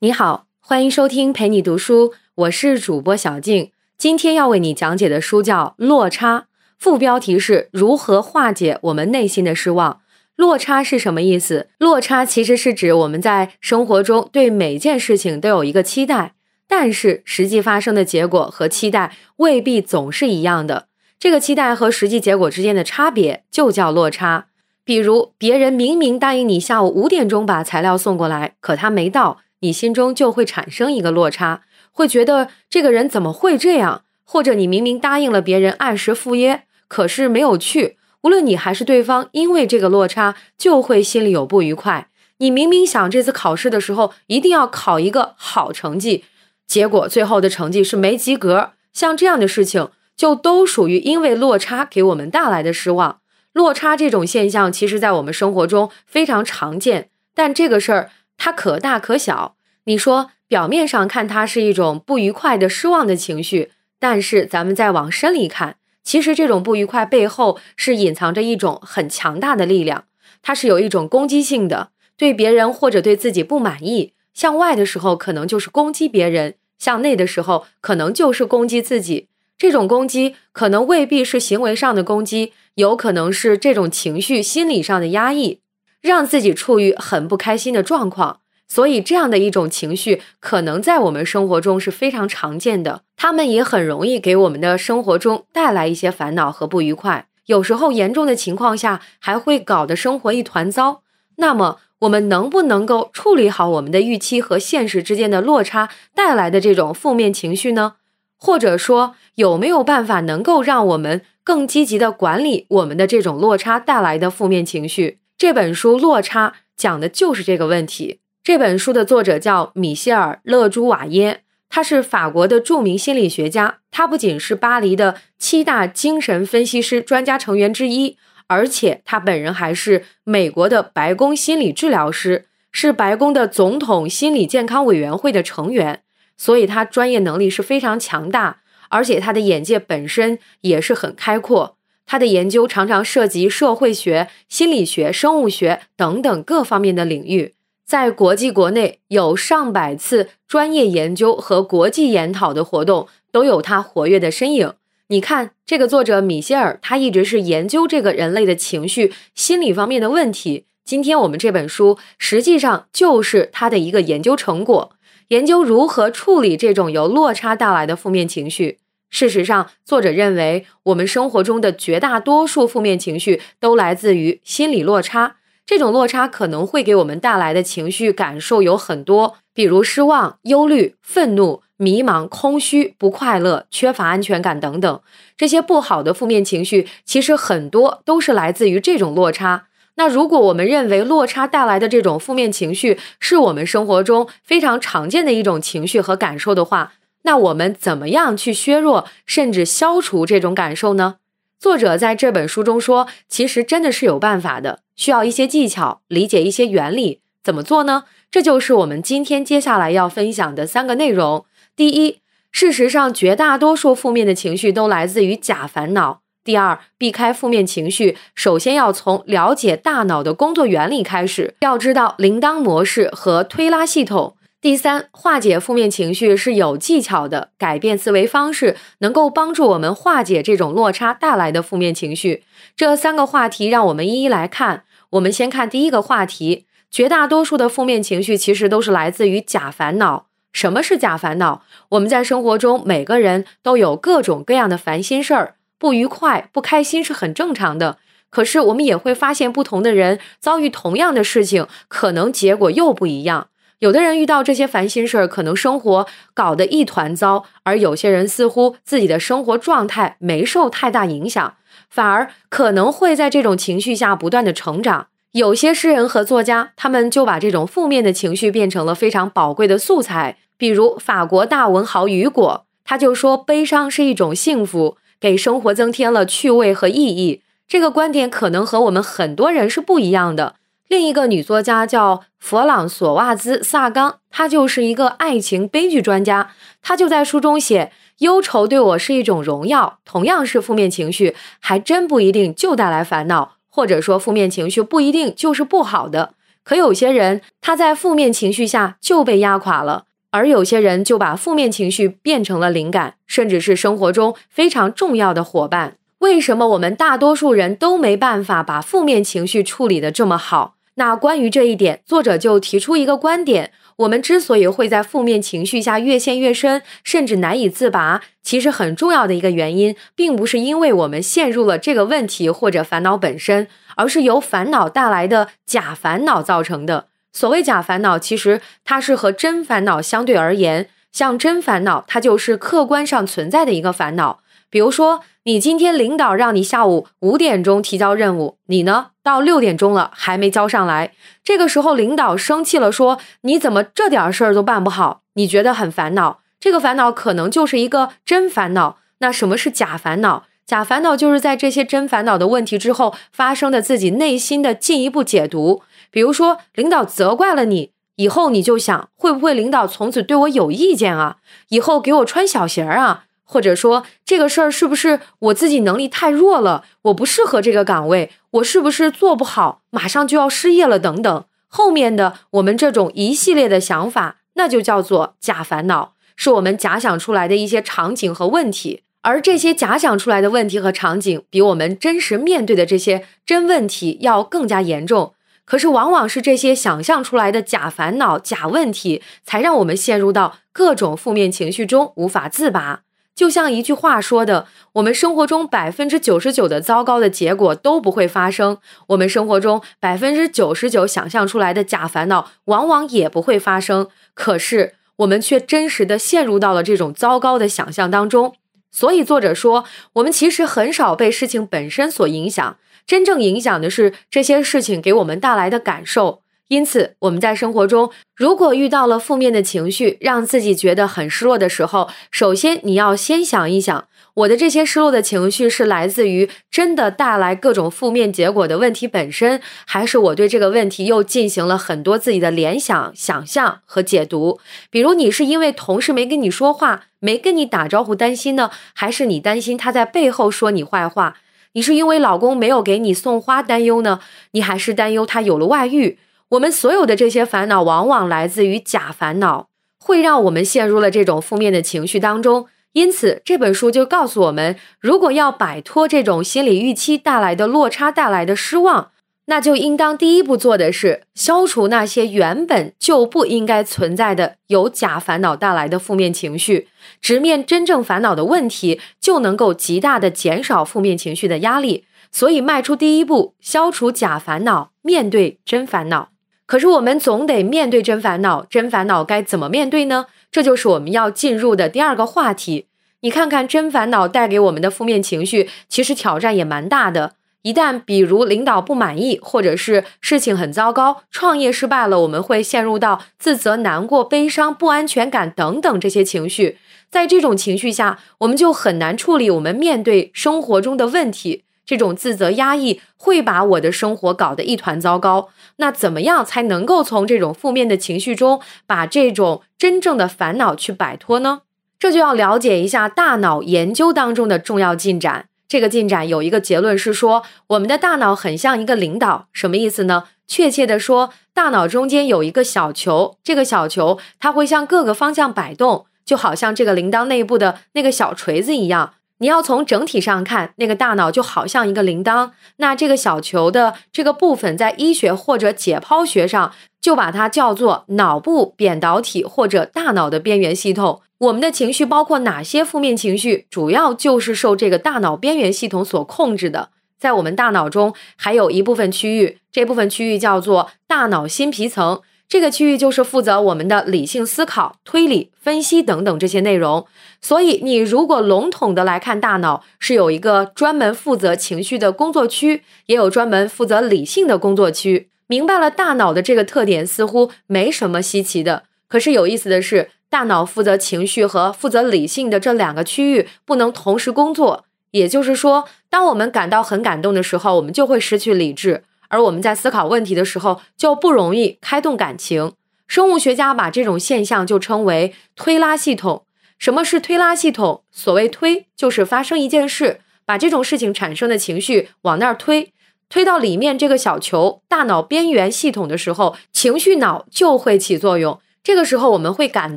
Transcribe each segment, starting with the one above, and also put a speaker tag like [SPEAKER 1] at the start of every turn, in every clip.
[SPEAKER 1] 你好，欢迎收听陪你读书，我是主播小静。今天要为你讲解的书叫《落差》，副标题是如何化解我们内心的失望。落差是什么意思？落差其实是指我们在生活中对每件事情都有一个期待，但是实际发生的结果和期待未必总是一样的。这个期待和实际结果之间的差别就叫落差。比如，别人明明答应你下午五点钟把材料送过来，可他没到，你心中就会产生一个落差，会觉得这个人怎么会这样？或者你明明答应了别人按时赴约，可是没有去。无论你还是对方，因为这个落差就会心里有不愉快。你明明想这次考试的时候一定要考一个好成绩，结果最后的成绩是没及格。像这样的事情，就都属于因为落差给我们带来的失望。落差这种现象，其实在我们生活中非常常见，但这个事儿它可大可小。你说表面上看它是一种不愉快的失望的情绪，但是咱们再往深里看。其实这种不愉快背后是隐藏着一种很强大的力量，它是有一种攻击性的，对别人或者对自己不满意，向外的时候可能就是攻击别人，向内的时候可能就是攻击自己。这种攻击可能未必是行为上的攻击，有可能是这种情绪心理上的压抑，让自己处于很不开心的状况。所以，这样的一种情绪可能在我们生活中是非常常见的，他们也很容易给我们的生活中带来一些烦恼和不愉快。有时候严重的情况下，还会搞得生活一团糟。那么，我们能不能够处理好我们的预期和现实之间的落差带来的这种负面情绪呢？或者说，有没有办法能够让我们更积极的管理我们的这种落差带来的负面情绪？这本书《落差》讲的就是这个问题。这本书的作者叫米歇尔·勒朱瓦耶，他是法国的著名心理学家。他不仅是巴黎的七大精神分析师专家成员之一，而且他本人还是美国的白宫心理治疗师，是白宫的总统心理健康委员会的成员。所以，他专业能力是非常强大，而且他的眼界本身也是很开阔。他的研究常常涉及社会学、心理学、生物学等等各方面的领域。在国际国内有上百次专业研究和国际研讨的活动，都有他活跃的身影。你看，这个作者米歇尔，他一直是研究这个人类的情绪、心理方面的问题。今天我们这本书实际上就是他的一个研究成果，研究如何处理这种由落差带来的负面情绪。事实上，作者认为我们生活中的绝大多数负面情绪都来自于心理落差。这种落差可能会给我们带来的情绪感受有很多，比如失望、忧虑、愤怒、迷茫、空虚、不快乐、缺乏安全感等等。这些不好的负面情绪，其实很多都是来自于这种落差。那如果我们认为落差带来的这种负面情绪是我们生活中非常常见的一种情绪和感受的话，那我们怎么样去削弱甚至消除这种感受呢？作者在这本书中说，其实真的是有办法的，需要一些技巧，理解一些原理，怎么做呢？这就是我们今天接下来要分享的三个内容。第一，事实上，绝大多数负面的情绪都来自于假烦恼。第二，避开负面情绪，首先要从了解大脑的工作原理开始，要知道铃铛模式和推拉系统。第三，化解负面情绪是有技巧的，改变思维方式能够帮助我们化解这种落差带来的负面情绪。这三个话题让我们一一来看。我们先看第一个话题：绝大多数的负面情绪其实都是来自于假烦恼。什么是假烦恼？我们在生活中每个人都有各种各样的烦心事儿，不愉快、不开心是很正常的。可是我们也会发现，不同的人遭遇同样的事情，可能结果又不一样。有的人遇到这些烦心事儿，可能生活搞得一团糟；而有些人似乎自己的生活状态没受太大影响，反而可能会在这种情绪下不断的成长。有些诗人和作家，他们就把这种负面的情绪变成了非常宝贵的素材。比如法国大文豪雨果，他就说：“悲伤是一种幸福，给生活增添了趣味和意义。”这个观点可能和我们很多人是不一样的。另一个女作家叫弗朗索瓦兹·萨冈，她就是一个爱情悲剧专家。她就在书中写：“忧愁对我是一种荣耀，同样是负面情绪，还真不一定就带来烦恼，或者说负面情绪不一定就是不好的。可有些人他在负面情绪下就被压垮了，而有些人就把负面情绪变成了灵感，甚至是生活中非常重要的伙伴。为什么我们大多数人都没办法把负面情绪处理的这么好？那关于这一点，作者就提出一个观点。我们之所以会在负面情绪下越陷越深，甚至难以自拔，其实很重要的一个原因，并不是因为我们陷入了这个问题或者烦恼本身，而是由烦恼带来的假烦恼造成的。所谓假烦恼，其实它是和真烦恼相对而言，像真烦恼，它就是客观上存在的一个烦恼。比如说，你今天领导让你下午五点钟提交任务，你呢到六点钟了还没交上来，这个时候领导生气了，说你怎么这点事儿都办不好？你觉得很烦恼，这个烦恼可能就是一个真烦恼。那什么是假烦恼？假烦恼就是在这些真烦恼的问题之后发生的自己内心的进一步解读。比如说，领导责怪了你以后，你就想会不会领导从此对我有意见啊？以后给我穿小鞋啊？或者说这个事儿是不是我自己能力太弱了？我不适合这个岗位，我是不是做不好？马上就要失业了，等等。后面的我们这种一系列的想法，那就叫做假烦恼，是我们假想出来的一些场景和问题。而这些假想出来的问题和场景，比我们真实面对的这些真问题要更加严重。可是，往往是这些想象出来的假烦恼、假问题，才让我们陷入到各种负面情绪中无法自拔。就像一句话说的，我们生活中百分之九十九的糟糕的结果都不会发生，我们生活中百分之九十九想象出来的假烦恼往往也不会发生。可是我们却真实的陷入到了这种糟糕的想象当中。所以作者说，我们其实很少被事情本身所影响，真正影响的是这些事情给我们带来的感受。因此，我们在生活中，如果遇到了负面的情绪，让自己觉得很失落的时候，首先你要先想一想，我的这些失落的情绪是来自于真的带来各种负面结果的问题本身，还是我对这个问题又进行了很多自己的联想、想象和解读？比如，你是因为同事没跟你说话，没跟你打招呼担心呢，还是你担心他在背后说你坏话？你是因为老公没有给你送花担忧呢，你还是担忧他有了外遇？我们所有的这些烦恼，往往来自于假烦恼，会让我们陷入了这种负面的情绪当中。因此，这本书就告诉我们，如果要摆脱这种心理预期带来的落差带来的失望，那就应当第一步做的是消除那些原本就不应该存在的由假烦恼带来的负面情绪，直面真正烦恼的问题，就能够极大的减少负面情绪的压力。所以，迈出第一步，消除假烦恼，面对真烦恼。可是我们总得面对真烦恼，真烦恼该怎么面对呢？这就是我们要进入的第二个话题。你看看真烦恼带给我们的负面情绪，其实挑战也蛮大的。一旦比如领导不满意，或者是事情很糟糕，创业失败了，我们会陷入到自责、难过、悲伤、不安全感等等这些情绪。在这种情绪下，我们就很难处理我们面对生活中的问题。这种自责压抑会把我的生活搞得一团糟糕。那怎么样才能够从这种负面的情绪中把这种真正的烦恼去摆脱呢？这就要了解一下大脑研究当中的重要进展。这个进展有一个结论是说，我们的大脑很像一个领导，什么意思呢？确切的说，大脑中间有一个小球，这个小球它会向各个方向摆动，就好像这个铃铛内部的那个小锤子一样。你要从整体上看，那个大脑就好像一个铃铛。那这个小球的这个部分，在医学或者解剖学上，就把它叫做脑部扁导体或者大脑的边缘系统。我们的情绪包括哪些负面情绪，主要就是受这个大脑边缘系统所控制的。在我们大脑中，还有一部分区域，这部分区域叫做大脑新皮层。这个区域就是负责我们的理性思考、推理、分析等等这些内容。所以，你如果笼统的来看，大脑是有一个专门负责情绪的工作区，也有专门负责理性的工作区。明白了大脑的这个特点，似乎没什么稀奇的。可是有意思的是，大脑负责情绪和负责理性的这两个区域不能同时工作。也就是说，当我们感到很感动的时候，我们就会失去理智。而我们在思考问题的时候，就不容易开动感情。生物学家把这种现象就称为推拉系统。什么是推拉系统？所谓推，就是发生一件事，把这种事情产生的情绪往那儿推。推到里面这个小球大脑边缘系统的时候，情绪脑就会起作用。这个时候我们会感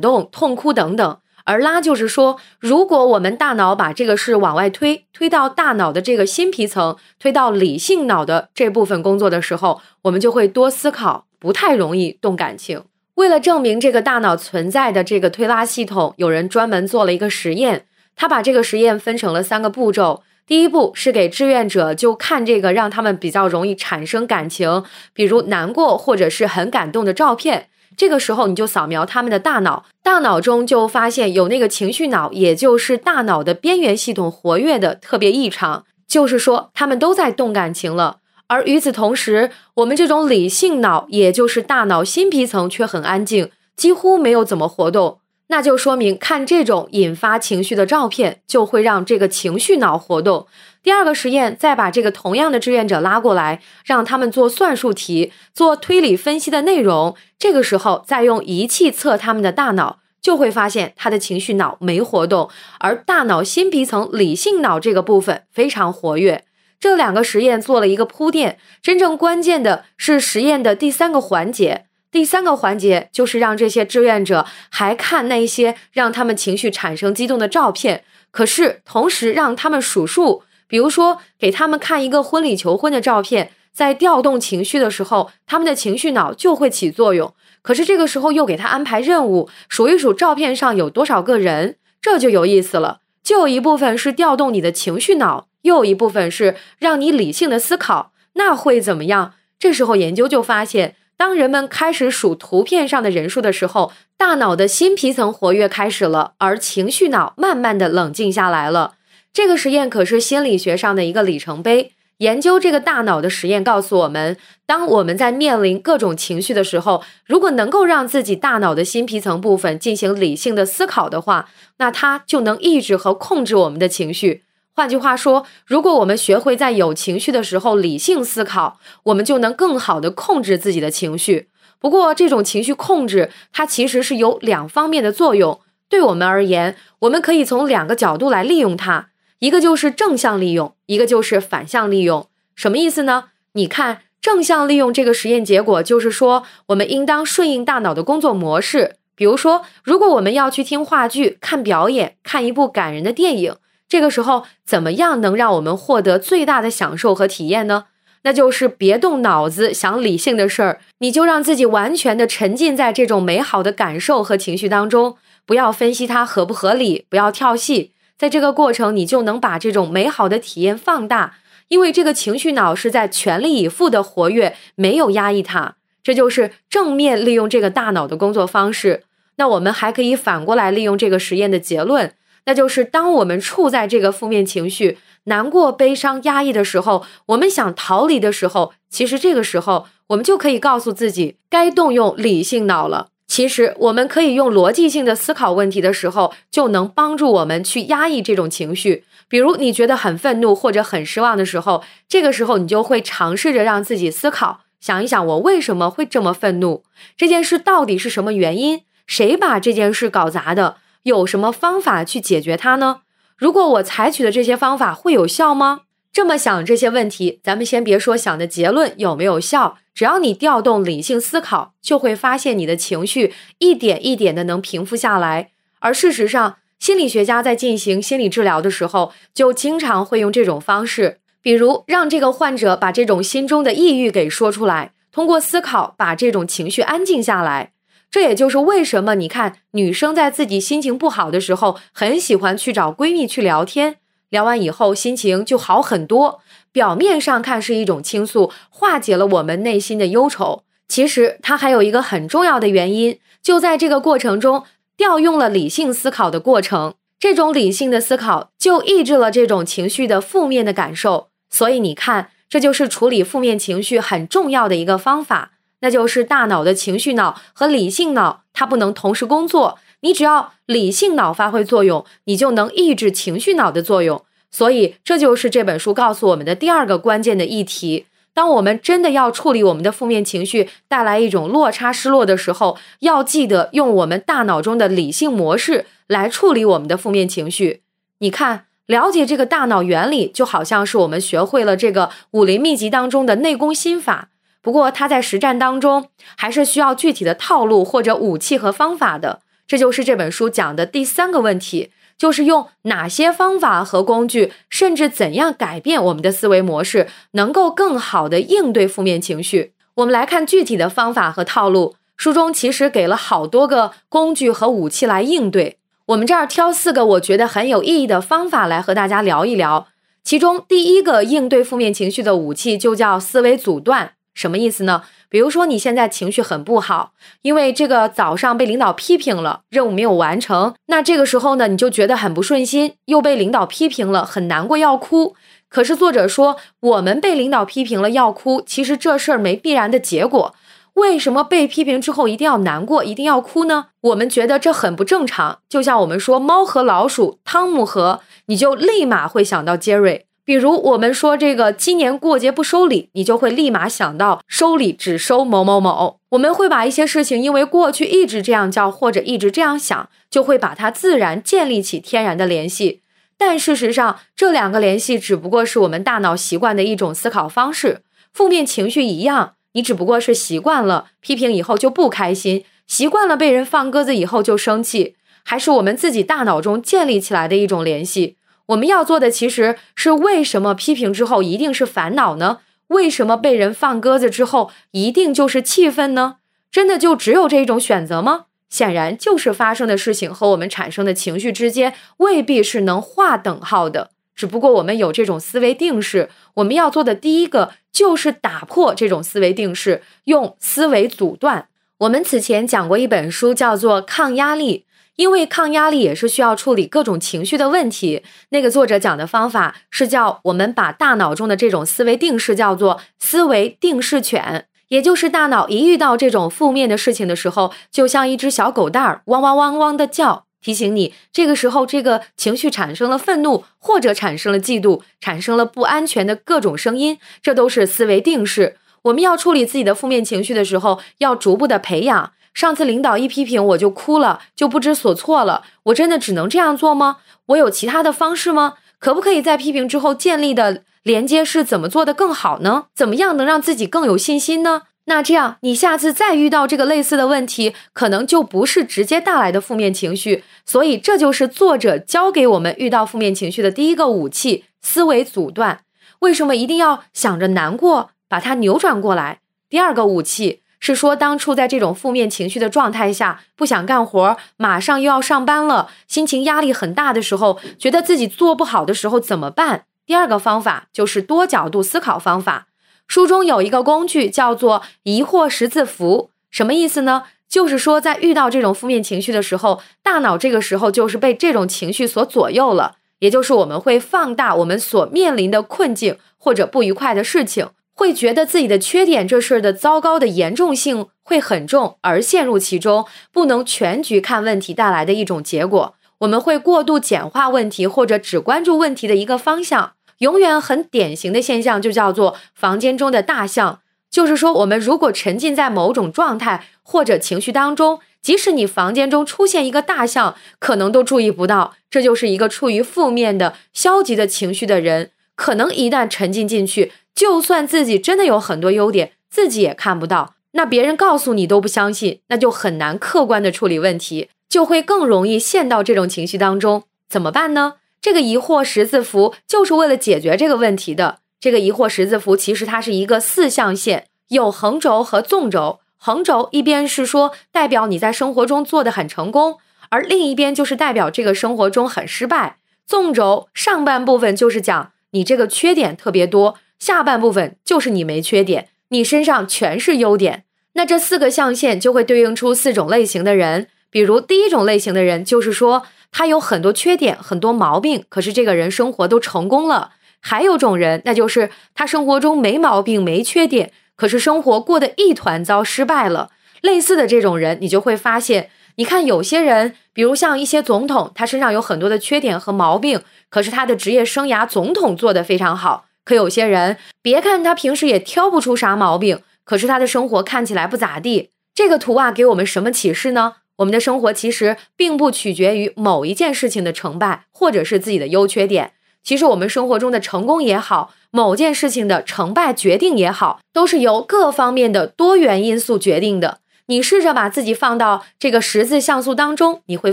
[SPEAKER 1] 动、痛哭等等。而拉就是说，如果我们大脑把这个事往外推，推到大脑的这个新皮层，推到理性脑的这部分工作的时候，我们就会多思考，不太容易动感情。为了证明这个大脑存在的这个推拉系统，有人专门做了一个实验。他把这个实验分成了三个步骤。第一步是给志愿者就看这个让他们比较容易产生感情，比如难过或者是很感动的照片。这个时候你就扫描他们的大脑，大脑中就发现有那个情绪脑，也就是大脑的边缘系统活跃的特别异常，就是说他们都在动感情了。而与此同时，我们这种理性脑，也就是大脑新皮层却很安静，几乎没有怎么活动。那就说明看这种引发情绪的照片，就会让这个情绪脑活动。第二个实验，再把这个同样的志愿者拉过来，让他们做算术题、做推理分析的内容。这个时候再用仪器测他们的大脑，就会发现他的情绪脑没活动，而大脑新皮层理性脑这个部分非常活跃。这两个实验做了一个铺垫，真正关键的是实验的第三个环节。第三个环节就是让这些志愿者还看那些让他们情绪产生激动的照片，可是同时让他们数数，比如说给他们看一个婚礼求婚的照片，在调动情绪的时候，他们的情绪脑就会起作用。可是这个时候又给他安排任务，数一数照片上有多少个人，这就有意思了。就一部分是调动你的情绪脑。又一部分是让你理性的思考，那会怎么样？这时候研究就发现，当人们开始数图片上的人数的时候，大脑的新皮层活跃开始了，而情绪脑慢慢的冷静下来了。这个实验可是心理学上的一个里程碑。研究这个大脑的实验告诉我们，当我们在面临各种情绪的时候，如果能够让自己大脑的新皮层部分进行理性的思考的话，那它就能抑制和控制我们的情绪。换句话说，如果我们学会在有情绪的时候理性思考，我们就能更好的控制自己的情绪。不过，这种情绪控制它其实是有两方面的作用。对我们而言，我们可以从两个角度来利用它，一个就是正向利用，一个就是反向利用。什么意思呢？你看，正向利用这个实验结果就是说，我们应当顺应大脑的工作模式。比如说，如果我们要去听话剧、看表演、看一部感人的电影。这个时候，怎么样能让我们获得最大的享受和体验呢？那就是别动脑子想理性的事儿，你就让自己完全的沉浸在这种美好的感受和情绪当中，不要分析它合不合理，不要跳戏。在这个过程，你就能把这种美好的体验放大，因为这个情绪脑是在全力以赴的活跃，没有压抑它。这就是正面利用这个大脑的工作方式。那我们还可以反过来利用这个实验的结论。那就是当我们处在这个负面情绪、难过、悲伤、压抑的时候，我们想逃离的时候，其实这个时候我们就可以告诉自己，该动用理性脑了。其实我们可以用逻辑性的思考问题的时候，就能帮助我们去压抑这种情绪。比如你觉得很愤怒或者很失望的时候，这个时候你就会尝试着让自己思考，想一想我为什么会这么愤怒，这件事到底是什么原因，谁把这件事搞砸的。有什么方法去解决它呢？如果我采取的这些方法会有效吗？这么想这些问题，咱们先别说想的结论有没有效，只要你调动理性思考，就会发现你的情绪一点一点的能平复下来。而事实上，心理学家在进行心理治疗的时候，就经常会用这种方式，比如让这个患者把这种心中的抑郁给说出来，通过思考把这种情绪安静下来。这也就是为什么你看女生在自己心情不好的时候，很喜欢去找闺蜜去聊天，聊完以后心情就好很多。表面上看是一种倾诉，化解了我们内心的忧愁。其实它还有一个很重要的原因，就在这个过程中调用了理性思考的过程。这种理性的思考就抑制了这种情绪的负面的感受。所以你看，这就是处理负面情绪很重要的一个方法。那就是大脑的情绪脑和理性脑，它不能同时工作。你只要理性脑发挥作用，你就能抑制情绪脑的作用。所以，这就是这本书告诉我们的第二个关键的议题。当我们真的要处理我们的负面情绪带来一种落差失落的时候，要记得用我们大脑中的理性模式来处理我们的负面情绪。你看，了解这个大脑原理，就好像是我们学会了这个武林秘籍当中的内功心法。不过，它在实战当中还是需要具体的套路或者武器和方法的。这就是这本书讲的第三个问题，就是用哪些方法和工具，甚至怎样改变我们的思维模式，能够更好的应对负面情绪。我们来看具体的方法和套路。书中其实给了好多个工具和武器来应对。我们这儿挑四个我觉得很有意义的方法来和大家聊一聊。其中第一个应对负面情绪的武器就叫思维阻断。什么意思呢？比如说你现在情绪很不好，因为这个早上被领导批评了，任务没有完成，那这个时候呢，你就觉得很不顺心，又被领导批评了，很难过要哭。可是作者说，我们被领导批评了要哭，其实这事儿没必然的结果。为什么被批评之后一定要难过，一定要哭呢？我们觉得这很不正常。就像我们说猫和老鼠，汤姆和你就立马会想到杰瑞。比如我们说这个今年过节不收礼，你就会立马想到收礼只收某某某。我们会把一些事情，因为过去一直这样叫或者一直这样想，就会把它自然建立起天然的联系。但事实上，这两个联系只不过是我们大脑习惯的一种思考方式。负面情绪一样。你只不过是习惯了批评以后就不开心，习惯了被人放鸽子以后就生气，还是我们自己大脑中建立起来的一种联系。我们要做的其实是为什么批评之后一定是烦恼呢？为什么被人放鸽子之后一定就是气愤呢？真的就只有这一种选择吗？显然，就是发生的事情和我们产生的情绪之间未必是能划等号的。只不过我们有这种思维定式，我们要做的第一个就是打破这种思维定式，用思维阻断。我们此前讲过一本书，叫做《抗压力》，因为抗压力也是需要处理各种情绪的问题。那个作者讲的方法是叫我们把大脑中的这种思维定式叫做思维定式犬，也就是大脑一遇到这种负面的事情的时候，就像一只小狗蛋儿，汪汪汪汪的叫。提醒你，这个时候这个情绪产生了愤怒，或者产生了嫉妒，产生了不安全的各种声音，这都是思维定式。我们要处理自己的负面情绪的时候，要逐步的培养。上次领导一批评我就哭了，就不知所措了。我真的只能这样做吗？我有其他的方式吗？可不可以在批评之后建立的连接是怎么做的更好呢？怎么样能让自己更有信心呢？那这样，你下次再遇到这个类似的问题，可能就不是直接带来的负面情绪。所以，这就是作者教给我们遇到负面情绪的第一个武器——思维阻断。为什么一定要想着难过，把它扭转过来？第二个武器是说，当处在这种负面情绪的状态下，不想干活，马上又要上班了，心情压力很大的时候，觉得自己做不好的时候怎么办？第二个方法就是多角度思考方法。书中有一个工具叫做疑惑十字符，什么意思呢？就是说，在遇到这种负面情绪的时候，大脑这个时候就是被这种情绪所左右了，也就是我们会放大我们所面临的困境或者不愉快的事情，会觉得自己的缺点这事儿的糟糕的严重性会很重，而陷入其中，不能全局看问题带来的一种结果。我们会过度简化问题，或者只关注问题的一个方向。永远很典型的现象就叫做房间中的大象，就是说，我们如果沉浸在某种状态或者情绪当中，即使你房间中出现一个大象，可能都注意不到。这就是一个处于负面的、消极的情绪的人，可能一旦沉浸进去，就算自己真的有很多优点，自己也看不到，那别人告诉你都不相信，那就很难客观的处理问题，就会更容易陷到这种情绪当中。怎么办呢？这个疑惑十字符就是为了解决这个问题的。这个疑惑十字符其实它是一个四象限，有横轴和纵轴。横轴一边是说代表你在生活中做的很成功，而另一边就是代表这个生活中很失败。纵轴上半部分就是讲你这个缺点特别多，下半部分就是你没缺点，你身上全是优点。那这四个象限就会对应出四种类型的人。比如第一种类型的人就是说。他有很多缺点，很多毛病，可是这个人生活都成功了。还有种人，那就是他生活中没毛病、没缺点，可是生活过得一团糟，失败了。类似的这种人，你就会发现，你看有些人，比如像一些总统，他身上有很多的缺点和毛病，可是他的职业生涯总统做得非常好。可有些人，别看他平时也挑不出啥毛病，可是他的生活看起来不咋地。这个图啊，给我们什么启示呢？我们的生活其实并不取决于某一件事情的成败，或者是自己的优缺点。其实我们生活中的成功也好，某件事情的成败决定也好，都是由各方面的多元因素决定的。你试着把自己放到这个十字像素当中，你会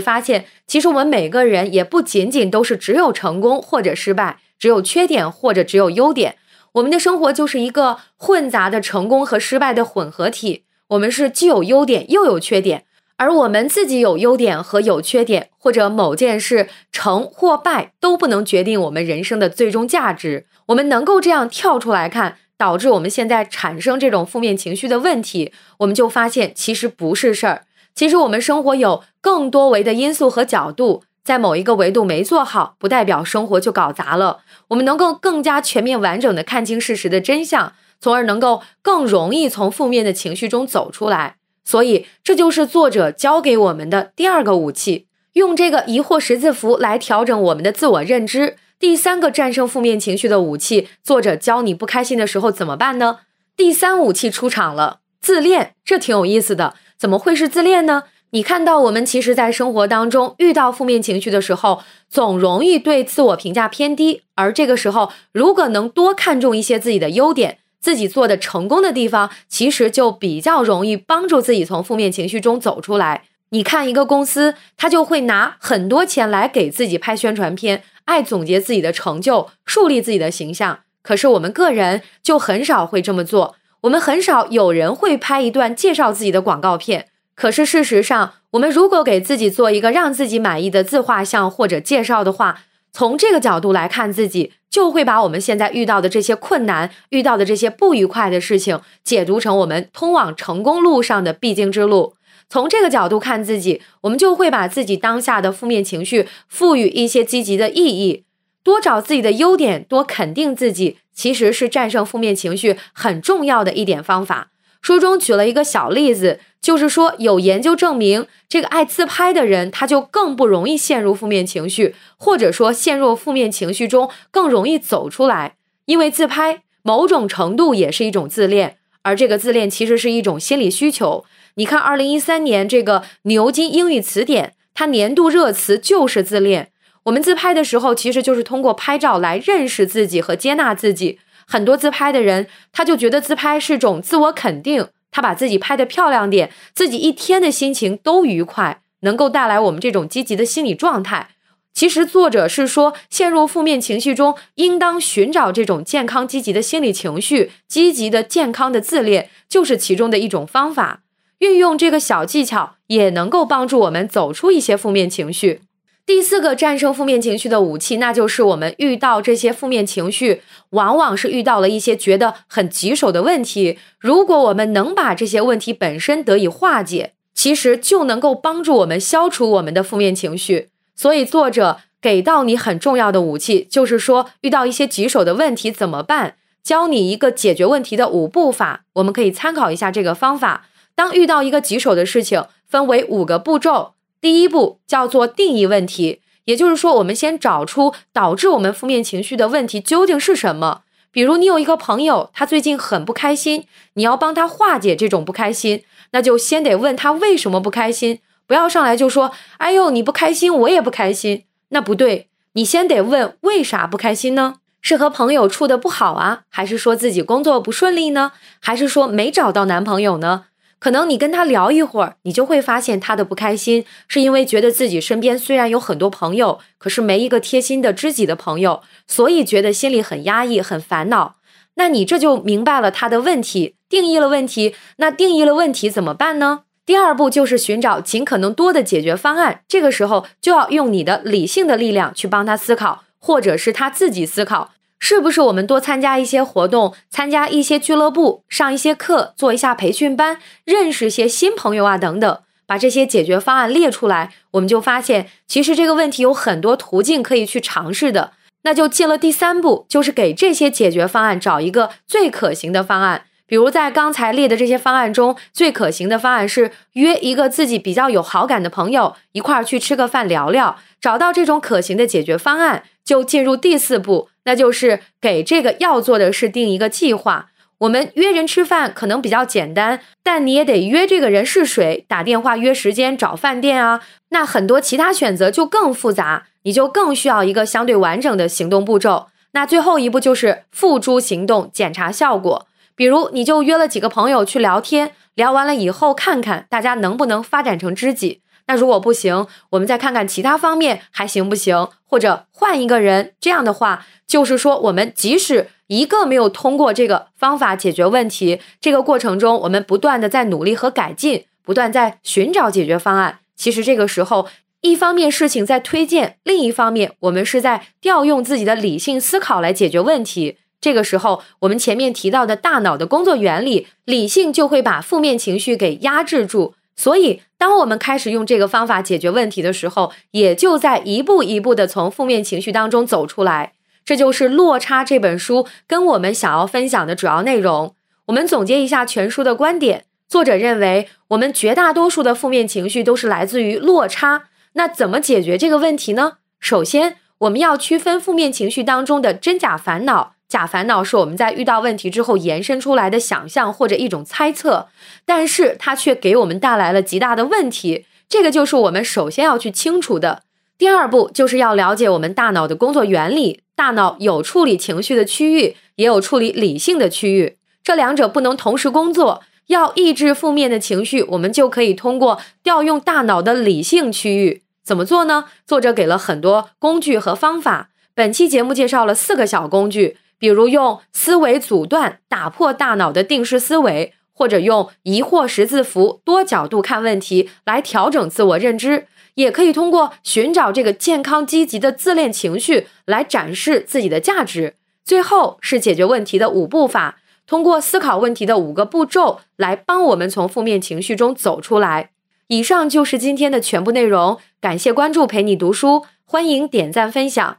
[SPEAKER 1] 发现，其实我们每个人也不仅仅都是只有成功或者失败，只有缺点或者只有优点。我们的生活就是一个混杂的成功和失败的混合体。我们是既有优点又有缺点，而我们自己有优点和有缺点，或者某件事成或败都不能决定我们人生的最终价值。我们能够这样跳出来看。导致我们现在产生这种负面情绪的问题，我们就发现其实不是事儿。其实我们生活有更多维的因素和角度，在某一个维度没做好，不代表生活就搞砸了。我们能够更加全面完整的看清事实的真相，从而能够更容易从负面的情绪中走出来。所以，这就是作者教给我们的第二个武器，用这个疑惑十字符来调整我们的自我认知。第三个战胜负面情绪的武器，作者教你不开心的时候怎么办呢？第三武器出场了，自恋，这挺有意思的。怎么会是自恋呢？你看到我们其实，在生活当中遇到负面情绪的时候，总容易对自我评价偏低，而这个时候，如果能多看重一些自己的优点，自己做的成功的地方，其实就比较容易帮助自己从负面情绪中走出来。你看，一个公司，他就会拿很多钱来给自己拍宣传片，爱总结自己的成就，树立自己的形象。可是我们个人就很少会这么做，我们很少有人会拍一段介绍自己的广告片。可是事实上，我们如果给自己做一个让自己满意的自画像或者介绍的话，从这个角度来看自己，就会把我们现在遇到的这些困难、遇到的这些不愉快的事情，解读成我们通往成功路上的必经之路。从这个角度看自己，我们就会把自己当下的负面情绪赋予一些积极的意义，多找自己的优点，多肯定自己，其实是战胜负面情绪很重要的一点方法。书中举了一个小例子，就是说有研究证明，这个爱自拍的人，他就更不容易陷入负面情绪，或者说陷入负面情绪中更容易走出来，因为自拍某种程度也是一种自恋，而这个自恋其实是一种心理需求。你看，二零一三年这个牛津英语词典，它年度热词就是自恋。我们自拍的时候，其实就是通过拍照来认识自己和接纳自己。很多自拍的人，他就觉得自拍是种自我肯定，他把自己拍的漂亮点，自己一天的心情都愉快，能够带来我们这种积极的心理状态。其实作者是说，陷入负面情绪中，应当寻找这种健康积极的心理情绪，积极的健康的自恋就是其中的一种方法。运用这个小技巧，也能够帮助我们走出一些负面情绪。第四个战胜负面情绪的武器，那就是我们遇到这些负面情绪，往往是遇到了一些觉得很棘手的问题。如果我们能把这些问题本身得以化解，其实就能够帮助我们消除我们的负面情绪。所以，作者给到你很重要的武器，就是说遇到一些棘手的问题怎么办？教你一个解决问题的五步法，我们可以参考一下这个方法。当遇到一个棘手的事情，分为五个步骤。第一步叫做定义问题，也就是说，我们先找出导致我们负面情绪的问题究竟是什么。比如，你有一个朋友，他最近很不开心，你要帮他化解这种不开心，那就先得问他为什么不开心，不要上来就说：“哎呦，你不开心，我也不开心。”那不对，你先得问为啥不开心呢？是和朋友处的不好啊，还是说自己工作不顺利呢？还是说没找到男朋友呢？可能你跟他聊一会儿，你就会发现他的不开心，是因为觉得自己身边虽然有很多朋友，可是没一个贴心的知己的朋友，所以觉得心里很压抑、很烦恼。那你这就明白了他的问题，定义了问题。那定义了问题怎么办呢？第二步就是寻找尽可能多的解决方案。这个时候就要用你的理性的力量去帮他思考，或者是他自己思考。是不是我们多参加一些活动，参加一些俱乐部，上一些课，做一下培训班，认识些新朋友啊，等等，把这些解决方案列出来，我们就发现，其实这个问题有很多途径可以去尝试的。那就进了第三步，就是给这些解决方案找一个最可行的方案。比如在刚才列的这些方案中，最可行的方案是约一个自己比较有好感的朋友一块儿去吃个饭聊聊。找到这种可行的解决方案，就进入第四步。那就是给这个要做的事定一个计划。我们约人吃饭可能比较简单，但你也得约这个人是谁，打电话约时间，找饭店啊。那很多其他选择就更复杂。你就更需要一个相对完整的行动步骤。那最后一步就是付诸行动，检查效果。比如，你就约了几个朋友去聊天，聊完了以后，看看大家能不能发展成知己。那如果不行，我们再看看其他方面还行不行，或者换一个人。这样的话，就是说，我们即使一个没有通过这个方法解决问题，这个过程中，我们不断的在努力和改进，不断在寻找解决方案。其实这个时候，一方面事情在推荐，另一方面我们是在调用自己的理性思考来解决问题。这个时候，我们前面提到的大脑的工作原理，理性就会把负面情绪给压制住。所以，当我们开始用这个方法解决问题的时候，也就在一步一步的从负面情绪当中走出来。这就是《落差》这本书跟我们想要分享的主要内容。我们总结一下全书的观点：作者认为，我们绝大多数的负面情绪都是来自于落差。那怎么解决这个问题呢？首先，我们要区分负面情绪当中的真假烦恼。假烦恼是我们在遇到问题之后延伸出来的想象或者一种猜测，但是它却给我们带来了极大的问题。这个就是我们首先要去清除的。第二步就是要了解我们大脑的工作原理。大脑有处理情绪的区域，也有处理理性的区域，这两者不能同时工作。要抑制负面的情绪，我们就可以通过调用大脑的理性区域。怎么做呢？作者给了很多工具和方法。本期节目介绍了四个小工具。比如用思维阻断打破大脑的定式思维，或者用疑惑十字符多角度看问题来调整自我认知，也可以通过寻找这个健康积极的自恋情绪来展示自己的价值。最后是解决问题的五步法，通过思考问题的五个步骤来帮我们从负面情绪中走出来。以上就是今天的全部内容，感谢关注陪你读书，欢迎点赞分享。